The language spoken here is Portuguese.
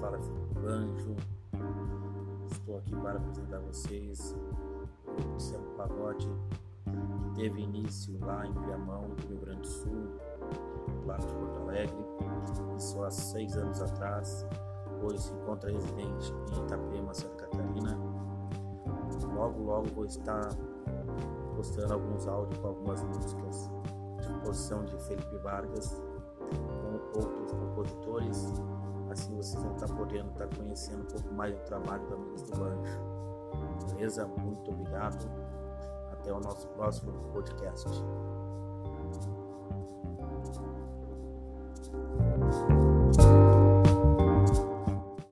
fala Felipe Banjo. Estou aqui para apresentar a vocês o Samba Pagode, que teve início lá em Viamão, do Rio Grande do Sul, lá de Porto Alegre, e só há seis anos atrás, hoje se encontra residente em Itapema, Santa Catarina. Logo, logo vou estar postando alguns áudios com algumas músicas de composição de Felipe Vargas, Assim vocês vão estar podendo estar conhecendo um pouco mais do trabalho do Amigos do Banjo. Beleza? Muito obrigado. Até o nosso próximo podcast.